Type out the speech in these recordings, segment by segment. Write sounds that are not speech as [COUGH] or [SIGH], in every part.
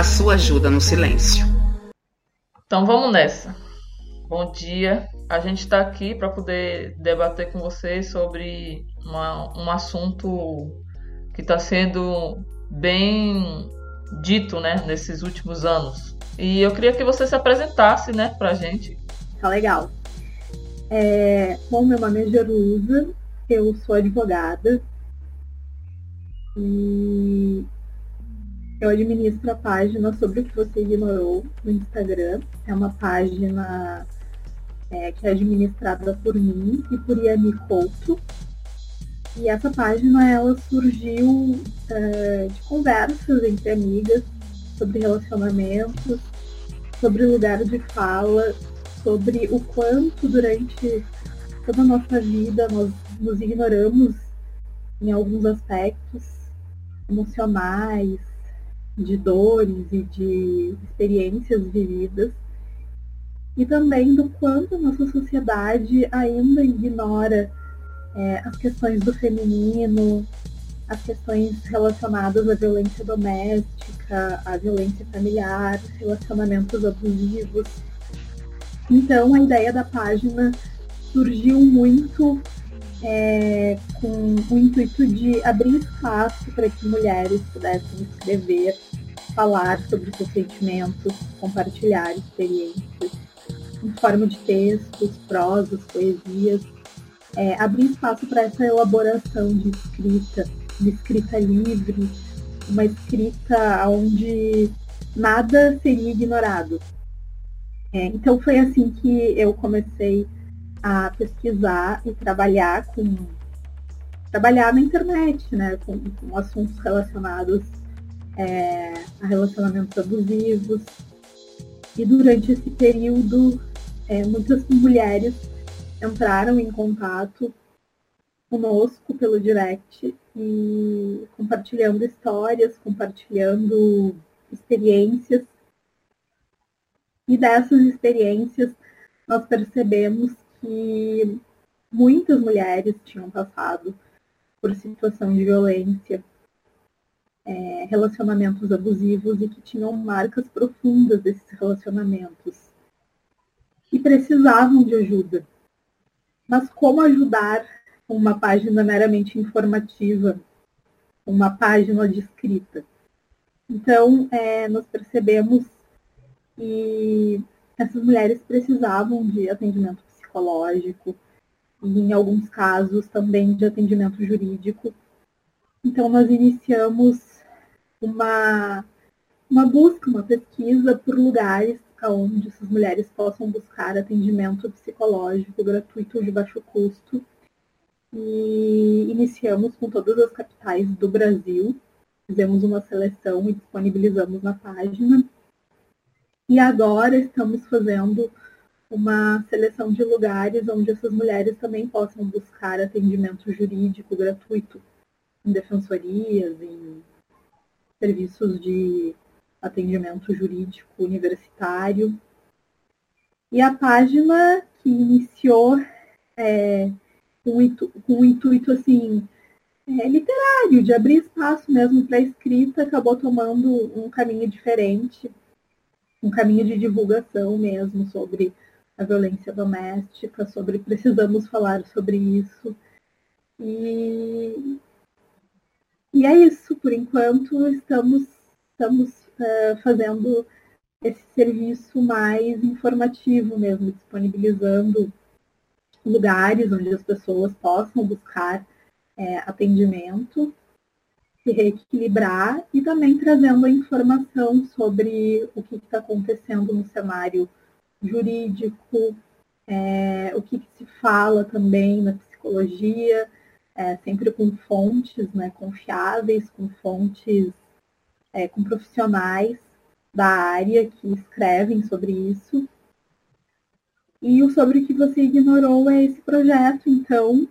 a sua ajuda no silêncio. Então vamos nessa. Bom dia. A gente está aqui para poder debater com vocês sobre uma, um assunto que está sendo bem dito né, nesses últimos anos. E eu queria que você se apresentasse né, para a gente. Tá legal. É, bom, meu nome é Jerusa, eu sou advogada e eu administro a página sobre o que você ignorou no Instagram. É uma página é, que é administrada por mim e por Yami Couto. E essa página ela surgiu é, de conversas entre amigas sobre relacionamentos, sobre lugar de fala, sobre o quanto durante toda a nossa vida nós nos ignoramos em alguns aspectos emocionais, de dores e de experiências vividas, e também do quanto a nossa sociedade ainda ignora é, as questões do feminino, as questões relacionadas à violência doméstica, à violência familiar, relacionamentos abusivos. Então, a ideia da página surgiu muito é, com o intuito de abrir espaço para que mulheres pudessem escrever, falar sobre seus sentimentos, compartilhar experiências em forma de textos, prosas, poesias, é, abrir espaço para essa elaboração de escrita, de escrita livre, uma escrita onde nada seria ignorado. É, então foi assim que eu comecei a pesquisar e trabalhar com trabalhar na internet, né, com, com assuntos relacionados é, a relacionamentos abusivos. E durante esse período, é, muitas mulheres entraram em contato conosco pelo direct e compartilhando histórias, compartilhando experiências. E dessas experiências nós percebemos que muitas mulheres tinham passado por situação de violência, é, relacionamentos abusivos e que tinham marcas profundas desses relacionamentos e precisavam de ajuda. Mas como ajudar uma página meramente informativa, uma página de escrita? Então, é, nós percebemos que essas mulheres precisavam de atendimento psicológico e, em alguns casos, também de atendimento jurídico. Então, nós iniciamos uma, uma busca, uma pesquisa por lugares onde essas mulheres possam buscar atendimento psicológico gratuito de baixo custo. E iniciamos com todas as capitais do Brasil, fizemos uma seleção e disponibilizamos na página. E agora estamos fazendo uma seleção de lugares onde essas mulheres também possam buscar atendimento jurídico gratuito em defensorias, em serviços de atendimento jurídico universitário. E a página que iniciou é, com, intu, com intuito assim é, literário, de abrir espaço mesmo para a escrita, acabou tomando um caminho diferente, um caminho de divulgação mesmo sobre a violência doméstica, sobre precisamos falar sobre isso. E, e é isso, por enquanto estamos, estamos uh, fazendo esse serviço mais informativo mesmo, disponibilizando lugares onde as pessoas possam buscar é, atendimento, se reequilibrar e também trazendo a informação sobre o que está acontecendo no cenário jurídico, é, o que, que, se fala também na psicologia, é, sempre com fontes né, confiáveis, com fontes, é, com profissionais da área que escrevem sobre isso. E o sobre o que você ignorou é esse projeto, então,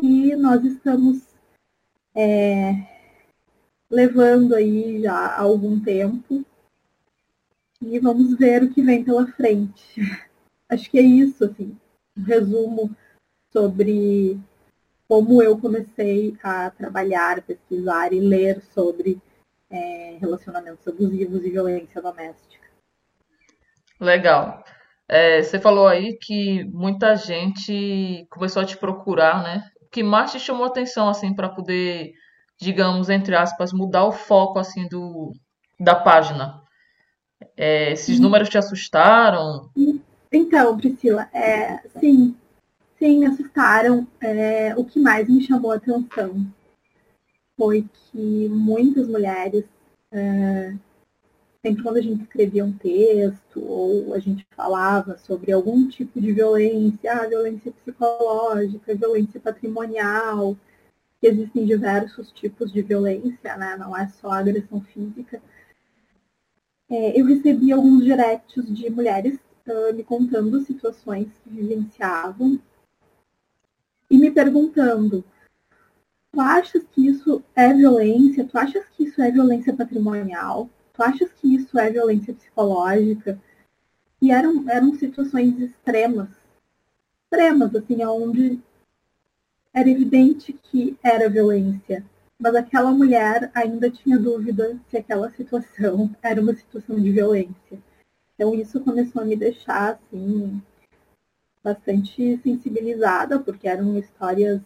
que nós estamos é, levando aí já há algum tempo e vamos ver o que vem pela frente. Acho que é isso, assim, um resumo sobre como eu comecei a trabalhar, pesquisar e ler sobre é, relacionamentos abusivos e violência doméstica. Legal. É, você falou aí que muita gente começou a te procurar, né? O que mais te chamou atenção, assim, para poder, digamos, entre aspas, mudar o foco, assim, do, da página? É, esses números te assustaram? Então, Priscila, é, sim, sim, me assustaram. É, o que mais me chamou a atenção foi que muitas mulheres é, sempre quando a gente escrevia um texto ou a gente falava sobre algum tipo de violência, ah, violência psicológica, violência patrimonial, existem diversos tipos de violência, né? não é só agressão física. É, eu recebi alguns directs de mulheres uh, me contando situações que vivenciavam e me perguntando: tu achas que isso é violência? Tu achas que isso é violência patrimonial? Tu achas que isso é violência psicológica? E eram, eram situações extremas, extremas, assim, onde era evidente que era violência, mas aquela mulher ainda tinha dúvida se aquela situação [LAUGHS] era uma situação de violência. Então isso começou a me deixar assim bastante sensibilizada, porque eram histórias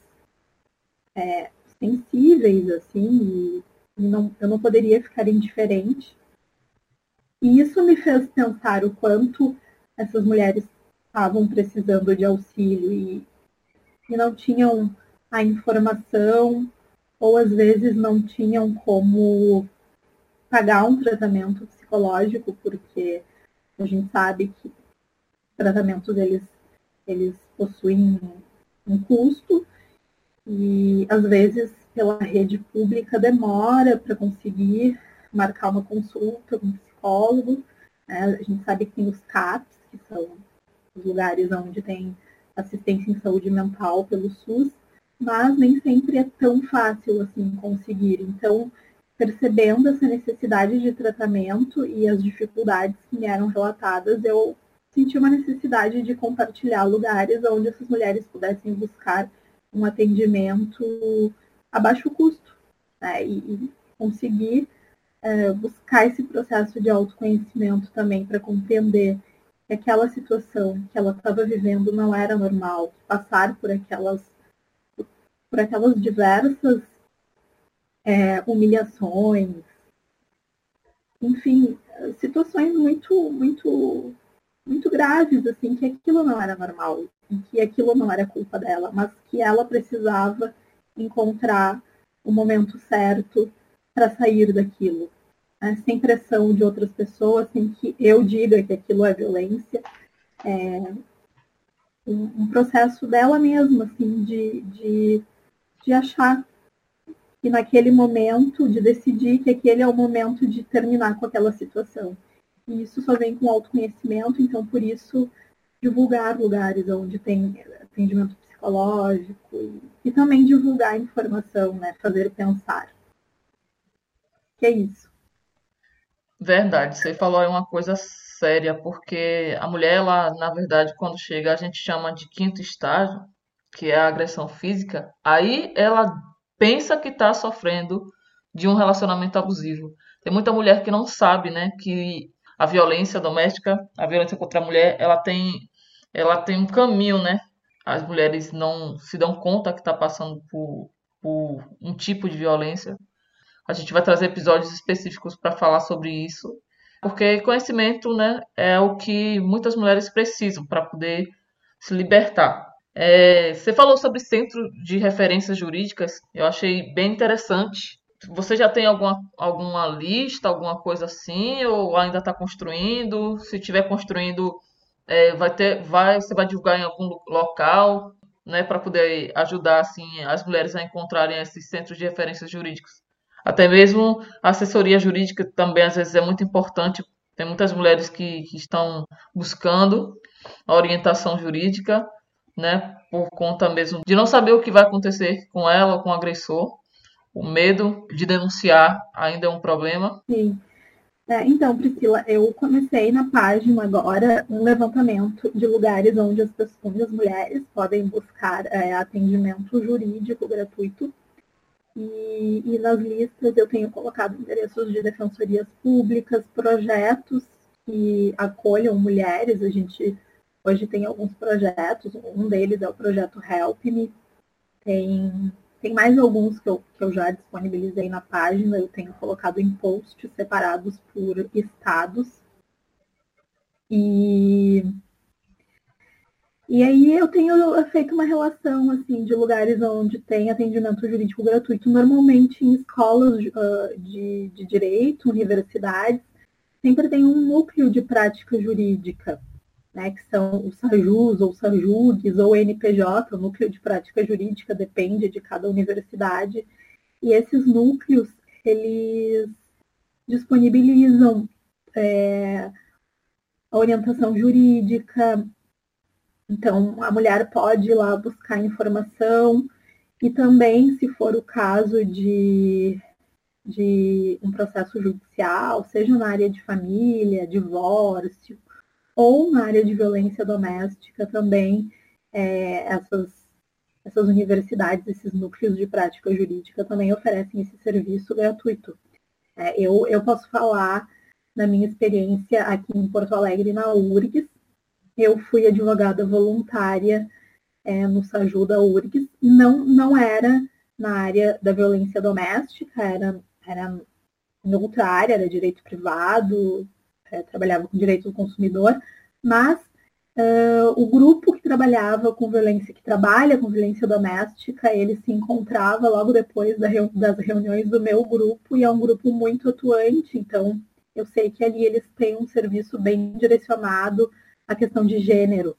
é, sensíveis assim, e não, eu não poderia ficar indiferente. E isso me fez pensar o quanto essas mulheres estavam precisando de auxílio e, e não tinham a informação ou às vezes não tinham como pagar um tratamento psicológico, porque a gente sabe que tratamentos eles, eles possuem um custo e às vezes pela rede pública demora para conseguir marcar uma consulta com psicólogo. Né? A gente sabe que tem os CAPs, que são os lugares onde tem assistência em saúde mental pelo SUS, mas nem sempre é tão fácil assim conseguir. Então, percebendo essa necessidade de tratamento e as dificuldades que me eram relatadas, eu senti uma necessidade de compartilhar lugares onde essas mulheres pudessem buscar um atendimento a baixo custo né? e, e conseguir é, buscar esse processo de autoconhecimento também para compreender que aquela situação que ela estava vivendo não era normal, passar por aquelas por aquelas diversas é, humilhações, enfim, situações muito muito muito graves assim que aquilo não era normal e que aquilo não era culpa dela, mas que ela precisava encontrar o momento certo para sair daquilo, né? sem pressão de outras pessoas, sem que eu diga que aquilo é violência. É um, processo dela mesma, assim, de, de, de achar que naquele momento, de decidir que aquele é o momento de terminar com aquela situação. E isso só vem com autoconhecimento, então por isso divulgar lugares onde tem atendimento psicológico e, e também divulgar informação, né? Fazer pensar. Que é isso. Verdade, você falou aí uma coisa séria, porque a mulher, ela, na verdade, quando chega, a gente chama de quinto estágio, que é a agressão física, aí ela pensa que está sofrendo de um relacionamento abusivo. Tem muita mulher que não sabe, né, que a violência doméstica, a violência contra a mulher, ela tem, ela tem um caminho, né? As mulheres não se dão conta que está passando por, por um tipo de violência a gente vai trazer episódios específicos para falar sobre isso, porque conhecimento né, é o que muitas mulheres precisam para poder se libertar. É, você falou sobre centro de referências jurídicas, eu achei bem interessante. Você já tem alguma, alguma lista, alguma coisa assim, ou ainda está construindo? Se estiver construindo, é, vai ter, vai, você vai divulgar em algum local, né, para poder ajudar assim as mulheres a encontrarem esses centros de referências jurídicas. Até mesmo a assessoria jurídica também às vezes é muito importante. Tem muitas mulheres que, que estão buscando orientação jurídica, né, por conta mesmo de não saber o que vai acontecer com ela ou com o agressor. O medo de denunciar ainda é um problema. Sim. É, então, Priscila, eu comecei na página agora um levantamento de lugares onde as, pessoas, onde as mulheres podem buscar é, atendimento jurídico gratuito E, e nas listas eu tenho colocado endereços de defensorias públicas, projetos que acolham mulheres. A gente hoje tem alguns projetos, um deles é o projeto Help Me. Tem, tem mais alguns que eu, que eu já disponibilizei na página, eu tenho colocado em posts separados por estados. E e aí eu tenho feito uma relação assim de lugares onde tem atendimento jurídico gratuito, normalmente em escolas uh, de, de direito, universidades, sempre tem um núcleo de prática jurídica, né, que são os SAJUs ou SAJUGs ou NPJ, o núcleo de prática jurídica depende de cada universidade. E esses núcleos, eles disponibilizam é, a orientação jurídica, então, a mulher pode ir lá buscar informação e também, se for o caso de, de um processo judicial, seja na área de família, divórcio, ou na área de violência doméstica também, é, essas, essas universidades, esses núcleos de prática jurídica também oferecem esse serviço gratuito. É, eu, eu posso falar da minha experiência aqui em Porto Alegre, na URGS, eu fui advogada voluntária é, no SAJU da URGS. Não, não era na área da violência doméstica, era, era em outra área, era direito privado, é, trabalhava com direito do consumidor, mas uh, o grupo que trabalhava com violência, que trabalha com violência doméstica, ele se encontrava logo depois da, das reuniões do meu grupo, e é um grupo muito atuante, então eu sei que ali eles têm um serviço bem direcionado a questão de gênero.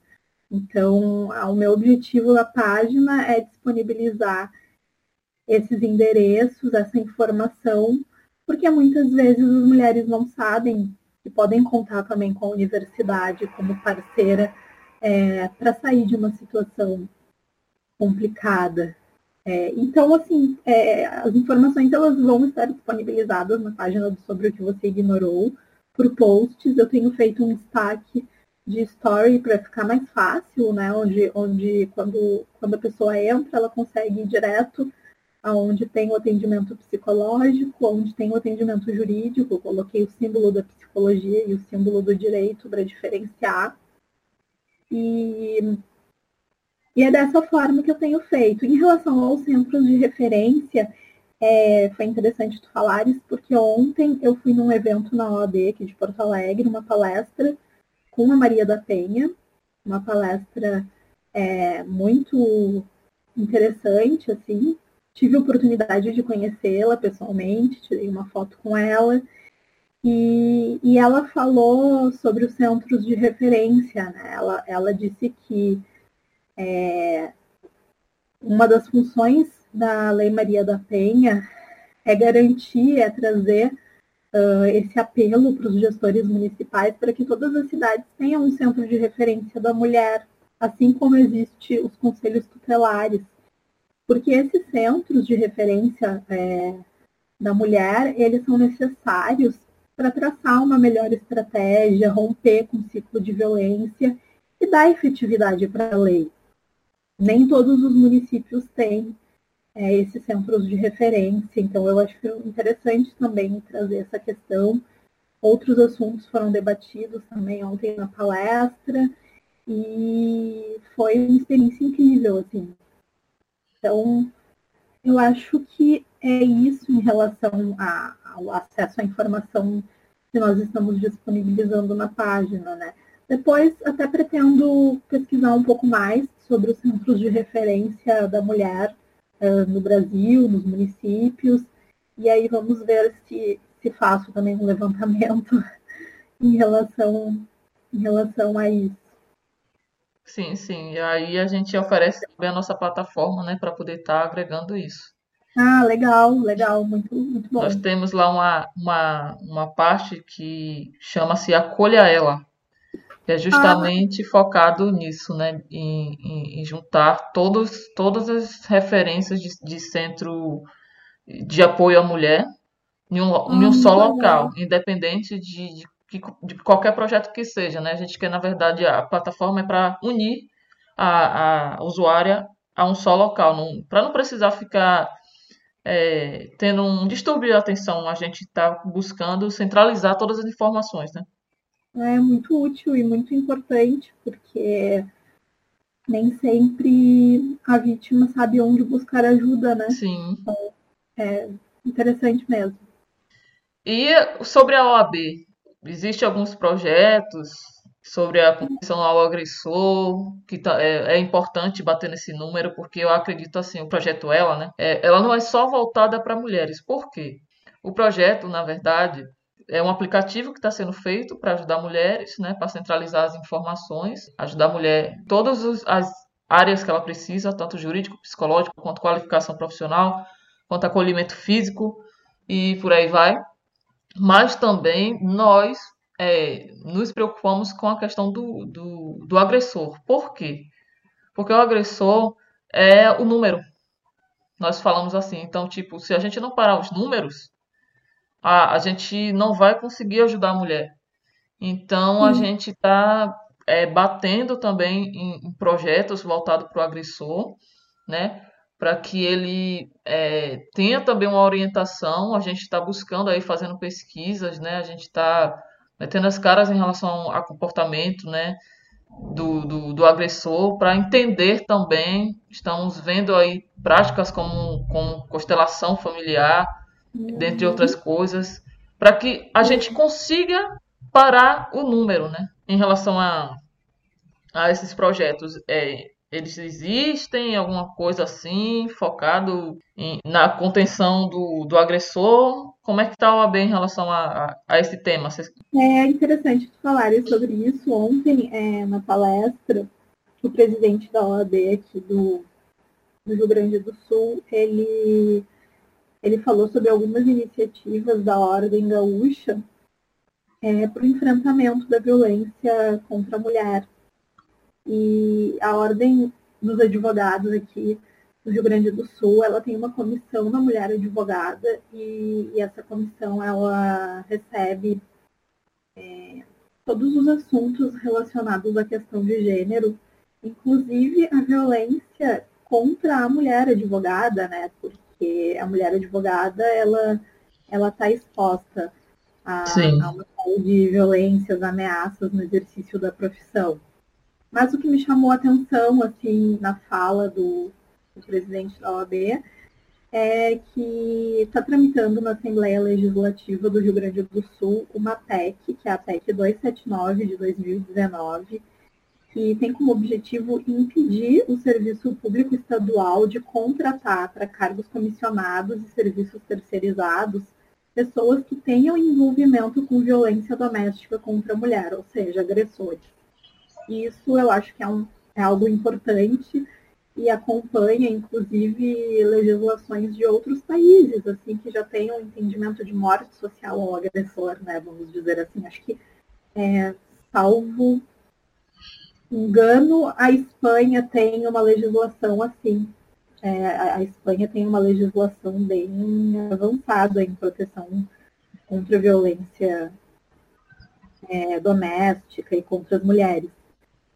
Então, o meu objetivo na página é disponibilizar esses endereços, essa informação, porque muitas vezes as mulheres não sabem que podem contar também com a universidade como parceira é, para sair de uma situação complicada. É, então, assim, é, as informações elas vão estar disponibilizadas na página Sobre o que você ignorou, por posts. Eu tenho feito um destaque de story para ficar mais fácil, né? Onde, onde quando, quando a pessoa entra, ela consegue ir direto aonde tem o atendimento psicológico, onde tem o atendimento jurídico. Eu coloquei o símbolo da psicologia e o símbolo do direito para diferenciar. E, e é dessa forma que eu tenho feito. Em relação aos centros de referência, é, foi interessante tu falares, porque ontem eu fui num evento na OAB aqui de Porto Alegre, uma palestra com a Maria da Penha, uma palestra é, muito interessante, assim. Tive a oportunidade de conhecê-la pessoalmente, tirei uma foto com ela. E, e, ela falou sobre os centros de referência. Né? Ela, ela disse que é, uma das funções da Lei Maria da Penha é garantir, é trazer uh, esse apelo para os gestores municipais para que todas as cidades tenham um centro de referência da mulher, assim como existe os conselhos tutelares, porque esses centros de referência é, da mulher, eles são necessários para traçar uma melhor estratégia, romper com o ciclo de violência e dar efetividade para a lei. Nem todos os municípios têm é, esses centros de referência. Então, eu acho interessante também trazer essa questão. Outros assuntos foram debatidos também ontem na palestra e foi uma experiência incrível, assim. Então, eu acho que é isso em relação a, ao acesso à informação que nós estamos disponibilizando na página, né? Depois, até pretendo pesquisar um pouco mais sobre os centros de referência da mulher uh, no Brasil, nos municípios, e aí vamos ver se, se faço também um levantamento [LAUGHS] em relação, em relação a isso. Sim, sim. E aí a gente oferece também a nossa plataforma, né, para poder estar tá agregando isso. Ah, legal, legal, muito, muito bom. Nós temos lá uma, uma, uma parte que chama-se Acolha Ela, que é justamente ah. focado nisso, né? Em, em, em, juntar todos, todas as referências de, de, centro de apoio à mulher em um, em um só local, independente de, de, de, qualquer projeto que seja, né? A gente quer, na verdade, a plataforma é para unir a, a usuária a um só local, para não precisar ficar é, tendo um distúrbio de atenção, a gente está buscando centralizar todas as informações, né? É muito útil e muito importante, porque nem sempre a vítima sabe onde buscar ajuda, né? Sim. Então, é interessante mesmo. E sobre a OAB, existem alguns projetos sobre a condição ao agressor, que tá, é, é, importante bater nesse número, porque eu acredito assim, o projeto Ela, né? É, ela não é só voltada para mulheres. Por quê? O projeto, na verdade, é um aplicativo que está sendo feito para ajudar mulheres, né? Para centralizar as informações, ajudar a mulher em todas as áreas que ela precisa, tanto jurídico, psicológico, quanto qualificação profissional, quanto acolhimento físico e por aí vai. Mas também nós é, nos preocupamos com a questão do, do, do agressor. Por quê? Porque o agressor é o número. Nós falamos assim, então, tipo, se a gente não parar os números, a, a gente não vai conseguir ajudar a mulher. Então, a gente está é, batendo também em, em projetos voltados para o agressor, né? Para que ele é, tenha também uma orientação. A gente está buscando aí, fazendo pesquisas, né? A gente está metendo as caras em relação ao comportamento, né, do, do, do agressor, para entender também, estamos vendo aí práticas como, como constelação familiar, uhum. dentre outras coisas, para que a gente consiga parar o número, né, em relação a, a esses projetos. É, eles existem, alguma coisa assim, focado em, na contenção do, do agressor? Como é que está a OAB em relação a, a, a esse tema? É interessante falar sobre isso. Ontem, é, na palestra, o presidente da OAB aqui do, do Rio Grande do Sul, ele, ele falou sobre algumas iniciativas da Ordem Gaúcha é, para o enfrentamento da violência contra a mulher. E a Ordem dos Advogados aqui do Rio Grande do Sul, ela tem uma comissão da mulher advogada e, e essa comissão ela recebe é, todos os assuntos relacionados à questão de gênero, inclusive a violência contra a mulher advogada, né? Porque a mulher advogada ela ela está exposta a, a uma série de violências, ameaças no exercício da profissão. Mas o que me chamou a atenção, assim, na fala do, do presidente da OAB é que está tramitando na Assembleia Legislativa do Rio Grande do Sul uma PEC, que é a PEC 279 de 2019, que tem como objetivo impedir o serviço público estadual de contratar para cargos comissionados e serviços terceirizados pessoas que tenham envolvimento com violência doméstica contra a mulher, ou seja, agressores. Isso eu acho que é, um, é algo importante e acompanha, inclusive, legislações de outros países, assim, que já têm um entendimento de morte social ao agressor, né? Vamos dizer assim. Acho que, é, salvo engano, a Espanha tem uma legislação assim. É, a Espanha tem uma legislação bem avançada em proteção contra violência é, doméstica e contra as mulheres.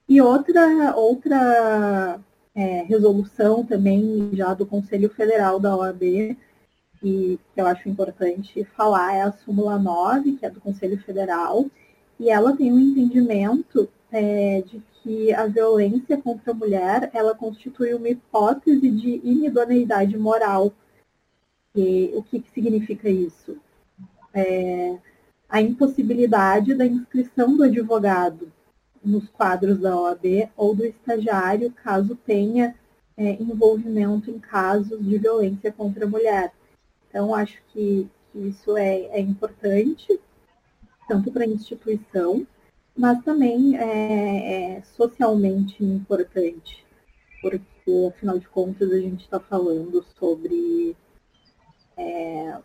E outra, outra é, resolução também já do Conselho Federal da OAB, que, que eu acho importante falar, é a súmula 9, que é do Conselho Federal, e ela tem um entendimento é, de que a violência contra a mulher ela constitui uma hipótese de inidoneidade moral. E o que, que significa isso? É, a impossibilidade da inscrição do advogado nos quadros da OAB ou do estagiário, caso tenha é, envolvimento em casos de violência contra a mulher. Então, acho que, que isso é, é, importante, tanto para a instituição, mas também é, é socialmente importante, porque, afinal de contas, a gente está falando sobre é,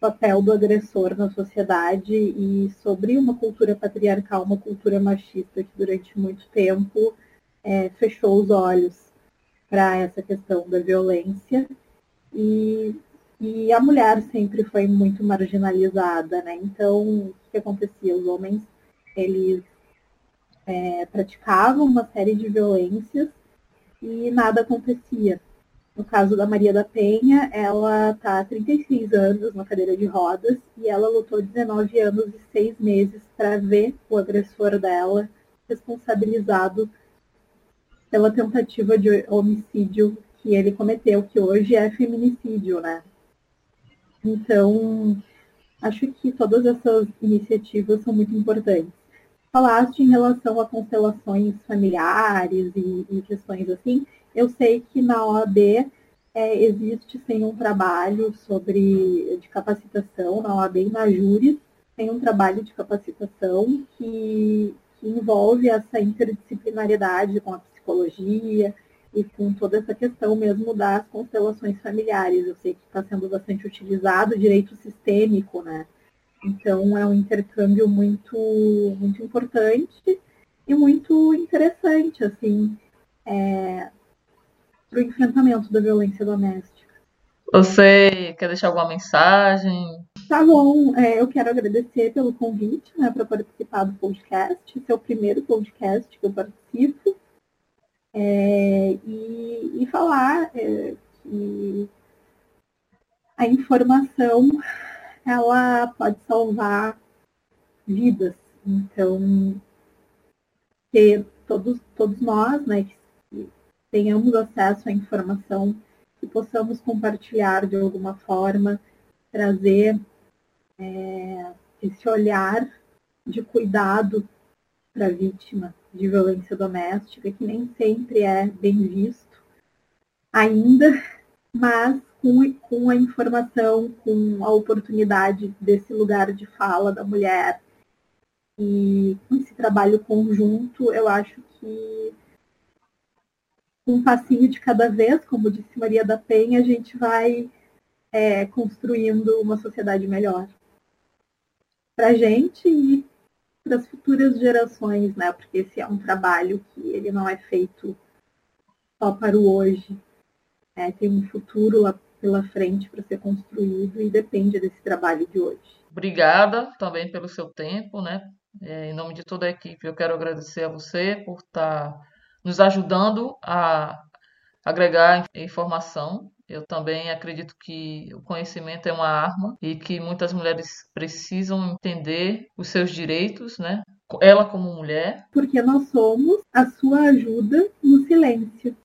papel do agressor na sociedade e sobre uma cultura patriarcal, uma cultura machista que durante muito tempo é, fechou os olhos para essa questão da violência e, e a mulher sempre foi muito marginalizada, né? Então, o que acontecia? Os homens, eles é, praticavam uma série de violências e nada acontecia. No caso da Maria da Penha, ela está há 36 anos na cadeira de rodas e ela lutou 19 anos e 6 meses para ver o agressor dela responsabilizado pela tentativa de homicídio que ele cometeu, que hoje é feminicídio, né? Então, acho que todas essas iniciativas são muito importantes. Falaste em relação a constelações familiares e, e questões assim, eu sei que na OAB é, existe sim um trabalho sobre de capacitação, na OAB e na Júris, tem um trabalho de capacitação que, que envolve essa interdisciplinariedade com a psicologia e com toda essa questão mesmo das constelações familiares. Eu sei que está sendo bastante utilizado direito sistêmico, né? Então é um intercâmbio muito, muito importante e muito interessante, assim. É, para o enfrentamento da violência doméstica. Você quer deixar alguma mensagem? Tá bom, é, eu quero agradecer pelo convite né, para participar do podcast. Esse é o primeiro podcast que eu participo. É, e, e, falar é, que a informação ela pode salvar vidas. Então, que todos, todos nós, né, que tenhamos acesso à informação, que possamos compartilhar de alguma forma, trazer é, esse olhar de cuidado para a vítima de violência doméstica, que nem sempre é bem visto ainda, mas com, com a informação, com a oportunidade desse lugar de fala da mulher e com esse trabalho conjunto, eu acho que um passinho de cada vez, como disse Maria da Penha, a gente vai é, construindo uma sociedade melhor para a gente e para as futuras gerações, né? Porque esse é um trabalho que ele não é feito só para o hoje. É, tem um futuro lá pela frente para ser construído e depende desse trabalho de hoje. Obrigada também pelo seu tempo, né? É, em nome de toda a equipe, eu quero agradecer a você por estar tá nos ajudando a agregar informação. Eu também acredito que o conhecimento é uma arma e que muitas mulheres precisam entender os seus direitos, né? Ela como mulher. Porque nós somos a sua ajuda no silêncio.